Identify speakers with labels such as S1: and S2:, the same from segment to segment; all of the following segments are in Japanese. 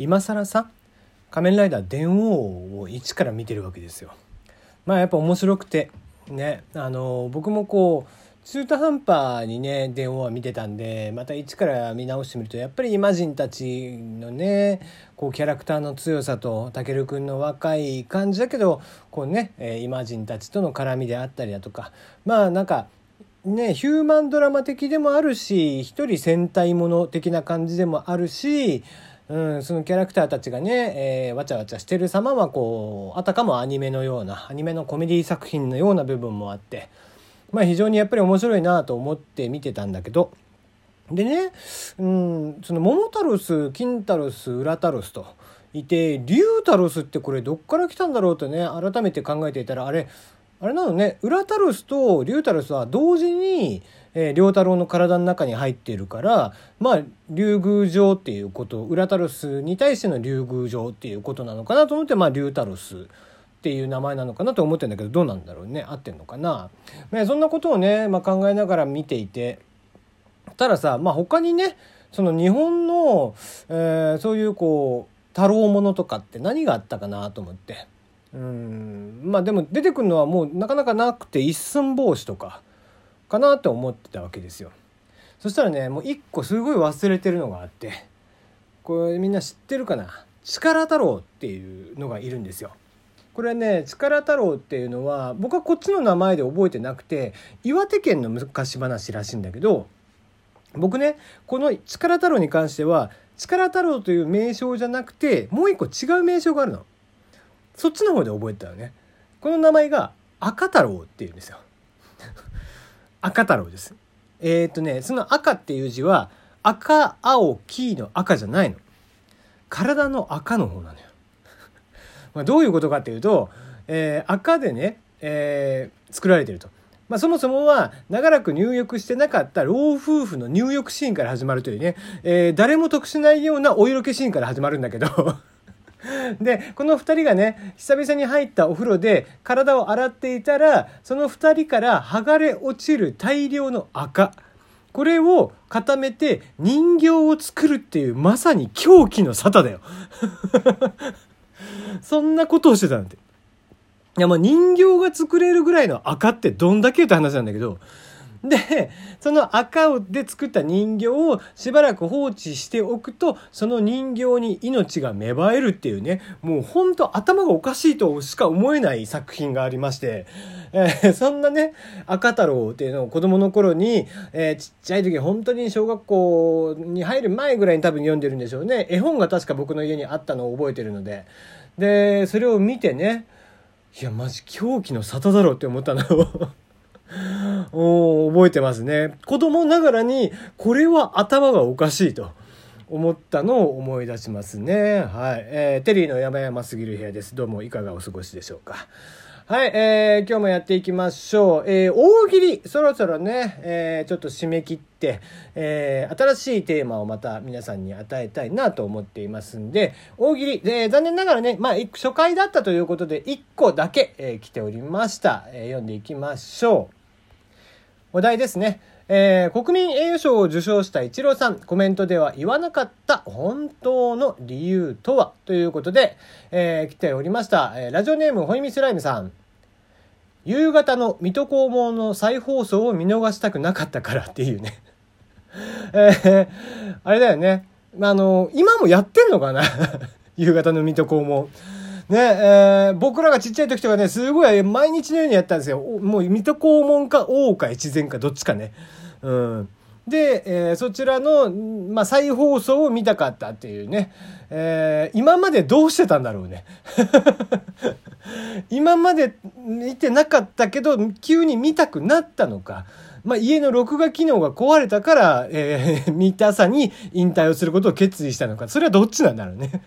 S1: 今更さ仮面ライダー電王を一から見てるわけですよ。まあやっぱ面白くてねあの僕もこう中途半端にね電話は見てたんでまた一から見直してみるとやっぱりイマジンたちのねこうキャラクターの強さとたけるくんの若い感じだけどこうねイマジンたちとの絡みであったりだとかまあなんかねヒューマンドラマ的でもあるし一人戦隊もの的な感じでもあるしうん、そのキャラクターたちがね、えー、わちゃわちゃしてる様はこうあたかもアニメのようなアニメのコメディ作品のような部分もあってまあ非常にやっぱり面白いなと思って見てたんだけどでね、うん、その桃太郎ス金太郎ス裏太郎スといて龍太郎スってこれどっから来たんだろうとね改めて考えていたらあれあれなのね裏太郎スと龍太郎スは同時にえー、良太郎の体の中に入っているからまあ竜宮城っていうことウラタロスに対しての竜宮城っていうことなのかなと思ってまあ竜太郎スっていう名前なのかなと思ってんだけどどうなんだろうね。合ってんのかな、ね、そんなことをね、まあ、考えながら見ていてたださ、まあ、他にねその日本の、えー、そういうこう太郎ものとかって何があったかなと思って。うん。まあでも出てくるのはもうなかなかなくて一寸法師とか。かなと思ってたわけですよ。そしたらねもう一個すごい忘れてるのがあってこれみんな知ってるかな？力太郎っていうのがいるんですよ。これね力太郎っていうのは僕はこっちの名前で覚えてなくて岩手県の昔話らしいんだけど僕ねこの力太郎に関しては力太郎という名称じゃなくてもう一個違う名称があるの。そっちの方で覚えてたよね。この名前が赤太郎っていうんですよ。赤太郎です。えー、っとね、その赤っていう字は赤、青、黄の赤じゃないの。体の赤の方なのよ。まあどういうことかっていうと、えー、赤でね、えー、作られてると。まあ、そもそもは長らく入浴してなかった老夫婦の入浴シーンから始まるというね、えー、誰も得しないようなお色気シーンから始まるんだけど でこの2人がね久々に入ったお風呂で体を洗っていたらその2人から剥がれ落ちる大量の赤これを固めて人形を作るっていうまさに狂気の沙汰だよ そんなことをしてたなんて。いやまあ人形が作れるぐらいの赤ってどんだけって話なんだけどでその赤で作った人形をしばらく放置しておくとその人形に命が芽生えるっていうねもうほんと頭がおかしいとしか思えない作品がありまして、えー、そんなね赤太郎っていうのを子供の頃に、えー、ちっちゃい時本当に小学校に入る前ぐらいに多分読んでるんでしょうね。絵本が確か僕の家にあったのを覚えてるので。でそれを見てねいやマジ狂気の沙汰だろうって思ったの。お覚えてますね。子供ながらに、これは頭がおかしいと。思ったのを思い出しますね。はい。えー、テリーの山々すぎる部屋です。どうもいかがお過ごしでしょうか。はい、えー、今日もやっていきましょう。えー、大喜利、そろそろね、えー、ちょっと締め切って、えー、新しいテーマをまた皆さんに与えたいなと思っていますんで、大喜利、えー、残念ながらね、まあ、初回だったということで、1個だけ、えー、来ておりました。えー、読んでいきましょう。お題ですね。えー、国民栄誉賞を受賞したイチローさん、コメントでは言わなかった本当の理由とは？ということで、えー、来ておりました。え、ラジオネームホイミスライムさん。夕方の水戸黄門の再放送を見逃したくなかったから っていうね。えー、あれだよね。あの、今もやってんのかな？夕方の水戸黄門。ね、えー、僕らがちっちゃい時とかね、すごい毎日のようにやったんですよ。もう水戸黄門か大岡越前かどっちかね。うん。で、えー、そちらの、まあ、再放送を見たかったっていうね、えー、今までどうしてたんだろうね。今まで見てなかったけど、急に見たくなったのか。まあ、家の録画機能が壊れたから、えー、見たさに引退をすることを決意したのか。それはどっちなんだろうね。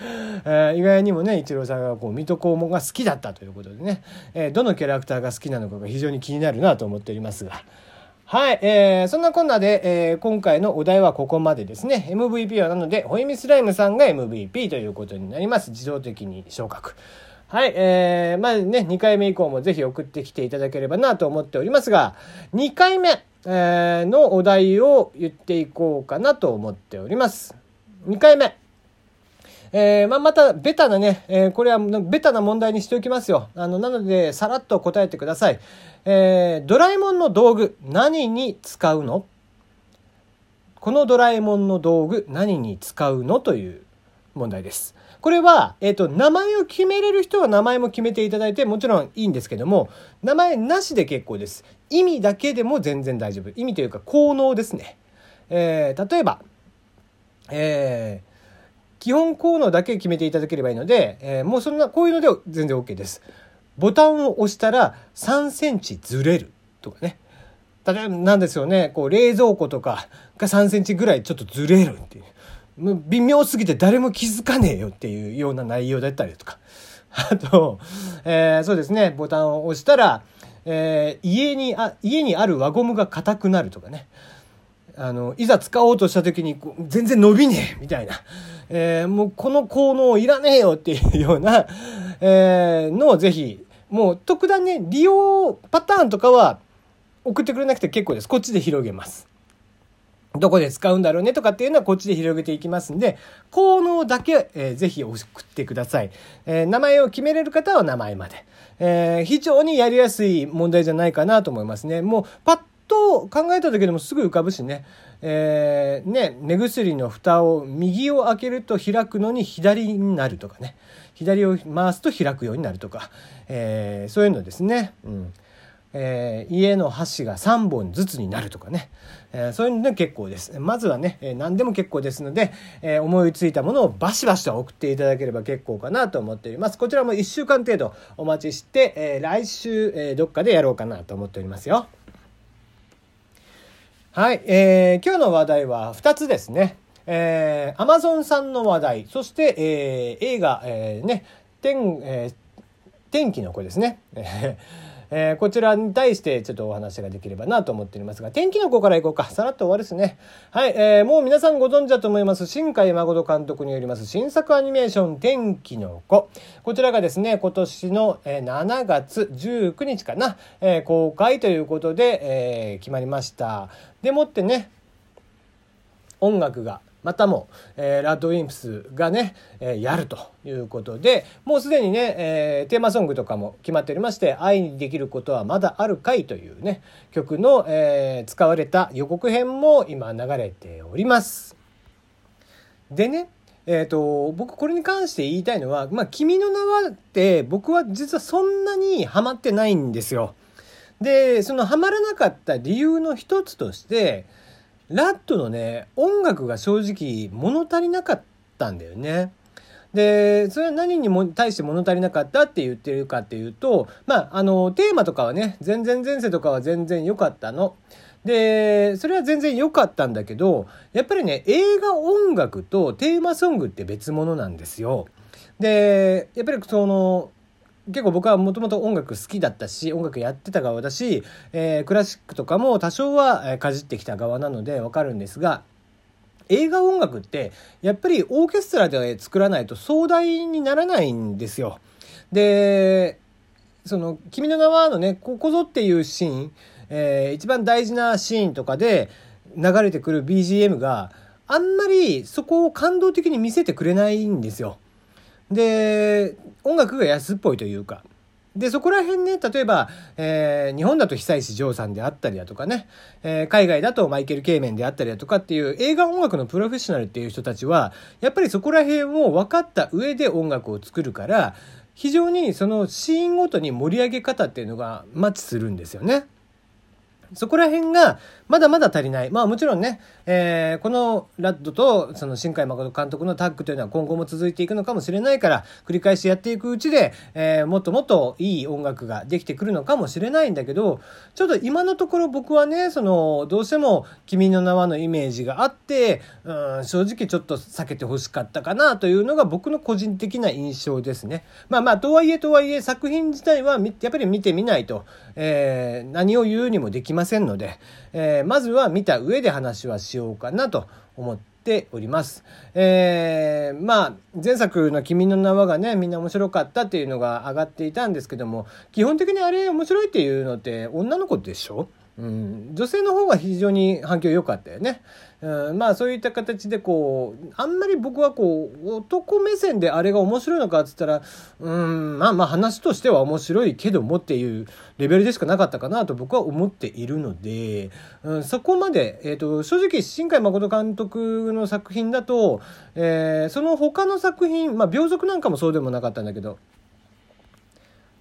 S1: えー、意外にもねイチローさんがこう水戸黄門が好きだったということでね、えー、どのキャラクターが好きなのかが非常に気になるなと思っておりますが。はい、えー、そんなこんなで、えー、今回のお題はここまでですね。MVP はなので、ホイミスライムさんが MVP ということになります。自動的に昇格。はい、えー、まあね、2回目以降もぜひ送ってきていただければなと思っておりますが、2回目、えー、のお題を言っていこうかなと思っております。2回目。えー、まあ、また、ベタなね、えー、これはベタな問題にしておきますよ。あの、なので、さらっと答えてください。えー、ドラえもんの道具、何に使うの？このドラえもんの道具、何に使うの？という問題です。これは、えっ、ー、と、名前を決めれる人は名前も決めていただいて、もちろんいいんですけども、名前なしで結構です。意味だけでも全然大丈夫。意味というか、効能ですね。えー、例えば、えー、基本効能だけ決めていただければいいので、えー、もうそんな、こういうので全然 OK です。ボタンを押したら3センチずれるとかね。例えばなんですよね、こう冷蔵庫とかが3センチぐらいちょっとずれるっていう。微妙すぎて誰も気づかねえよっていうような内容だったりとか。あと、えー、そうですね、ボタンを押したら、えー、家にあ、家にある輪ゴムが硬くなるとかね。あの、いざ使おうとした時に全然伸びねえみたいな。えー、もうこの効能いらねえよっていうような、えー、のをぜひ、もう特段ね、利用パターンとかは送ってくれなくて結構です。こっちで広げます。どこで使うんだろうねとかっていうのはこっちで広げていきますんで、効能だけ、えー、ぜひ送ってください。えー、名前を決めれる方は名前まで。えー、非常にやりやすい問題じゃないかなと思いますね。もうパッ考えただけでもすぐ浮かぶしね。えー、ね、目薬の蓋を右を開けると開くのに左になるとかね。左を回すと開くようになるとか。えー、そういうのですね。うんえー、家の箸が3本ずつになるとかね、えー、そういうので結構です。まずはね、えー、何でも結構ですので、え思いついたものをバシバシと送っていただければ結構かなと思っております。こちらも1週間程度お待ちして、え来週、えどっかでやろうかなと思っておりますよ。はい、え今日の話題は2つですね。えー、アマゾンさんの話題、そして、え映画、えね、天、え天気の子ですね。えー、こちらに対してちょっとお話ができればなと思っておりますが、天気の子からいこうか。さらっと終わるですね。はい、えー、もう皆さんご存知だと思います、新海誠監督によります新作アニメーション、天気の子。こちらがですね、今年の7月19日かな、えー、公開ということで、えー、決まりました。でもってね、音楽がまたも、えー、ラッドウィンプスがね、えー、やるということで、もうすでにね、えー、テーマソングとかも決まっておりまして、愛にできることはまだあるかいというね、曲の、え、使われた予告編も今流れております。でね、えっ、ー、と、僕これに関して言いたいのは、まあ、君の名はって僕は実はそんなにハマってないんですよ。で、そのハマらなかった理由の一つとして、ラットのね、音楽が正直物足りなかったんだよね。で、それは何にも対して物足りなかったって言ってるかっていうと、まあ、あの、テーマとかはね、全然前世とかは全然良かったの。で、それは全然良かったんだけど、やっぱりね、映画音楽とテーマソングって別物なんですよ。で、やっぱりその、結構僕はもともと音楽好きだったし音楽やってた側だし、えー、クラシックとかも多少はかじってきた側なのでわかるんですが映画音楽ってやっぱりオーケストラで作らないと壮大にならないんですよ。でその「君の名は」のねここぞっていうシーン、えー、一番大事なシーンとかで流れてくる BGM があんまりそこを感動的に見せてくれないんですよ。で音楽が安っぽいというかでそこら辺ね例えば、えー、日本だと久石譲さんであったりだとかね、えー、海外だとマイケル・ケイメンであったりだとかっていう映画音楽のプロフェッショナルっていう人たちはやっぱりそこら辺を分かった上で音楽を作るから非常にそのシーンごとに盛り上げ方っていうのがマッチするんですよね。そこら辺がまだまだ足りない。まあもちろんね、えー、このラッドとその新海誠監督のタッグというのは今後も続いていくのかもしれないから、繰り返しやっていくうちで、えー、もっともっといい音楽ができてくるのかもしれないんだけど、ちょっと今のところ僕はね、その、どうしても君の名はのイメージがあって、うん、正直ちょっと避けてほしかったかなというのが僕の個人的な印象ですね。まあまあ、とはいえとはいえ作品自体はやっぱり見てみないと、えー、何を言うにもできませんので、えー、まずは見た上で話はしようかなと思っております。えー、まあ、前作の君の名はがね、みんな面白かったっていうのが上がっていたんですけども、基本的にあれ面白いっていうのって女の子でしょ？うん、女性の方が非常に反響良かったよね。うん、まあそういった形でこうあんまり僕はこう男目線であれが面白いのかっつったらうん。まあまあ話としては面白いけどもっていうレベルでしかなかったかなと僕は思っているので、うん、そこまで、えーと、正直新海誠監督の作品だと、えー、その他の作品まあ秒族なんかもそうでもなかったんだけど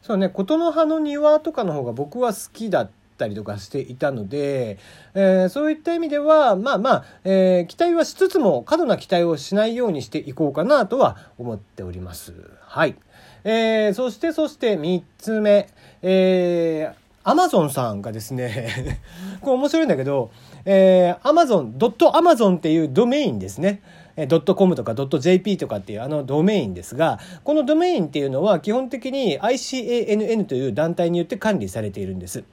S1: そうね琴の葉の庭とかの方が僕は好きだった。ったりとかしていたので、えー、そういった意味ではまあまあ、えー、期待はしつつも過度な期待をしないようにしていこうかなとは思っております。はい。えー、そしてそして3つ目、えー、アマゾンさんがですね これ面白いんだけど、えー、アマゾン、ドットアマゾンっていうドメインですね。ドットコムとかドット JP とかっていうあのドメインですが、このドメインっていうのは基本的に ICANN という団体によって管理されているんです。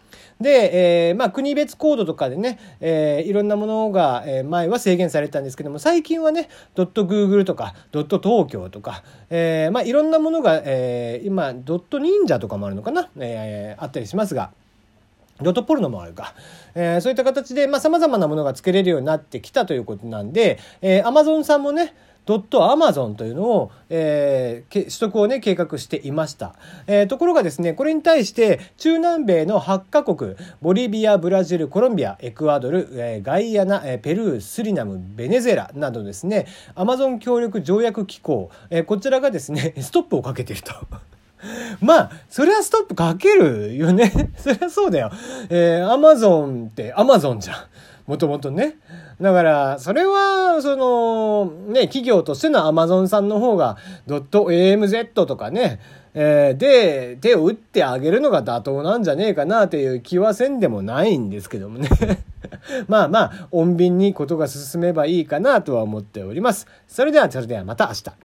S1: で、えー、まあ国別コードとかでね、えー、いろんなものが、えー、前は制限されたんですけども、最近はね、ドット Google とか、ドット東京とか、えー、まあいろんなものが、えー、今、ドット忍者とかもあるのかな、えー、あったりしますが、ドットポルノもあるか。えー、そういった形で、まあ、様々なものが作れるようになってきたということなんで、えー、アマゾンさんもね、ドットアマゾンというのを、えー、取得をね、計画していました。えー、ところがですね、これに対して、中南米の8カ国、ボリビア、ブラジル、コロンビア、エクアドル、えー、ガイアナ、えー、ペルー、スリナム、ベネズエラなどですね、アマゾン協力条約機構、えー、こちらがですね、ストップをかけていると。まあ、それはストップかけるよね。そりゃそうだよ。えー、アマゾンってアマゾンじゃん。もともとね。だから、それは、その、ね、企業としてのアマゾンさんの方が、ドット AMZ とかね、えー、で、手を打ってあげるのが妥当なんじゃねえかなという気はせんでもないんですけどもね。まあまあ、穏便にことが進めばいいかなとは思っております。それでは、それではまた明日。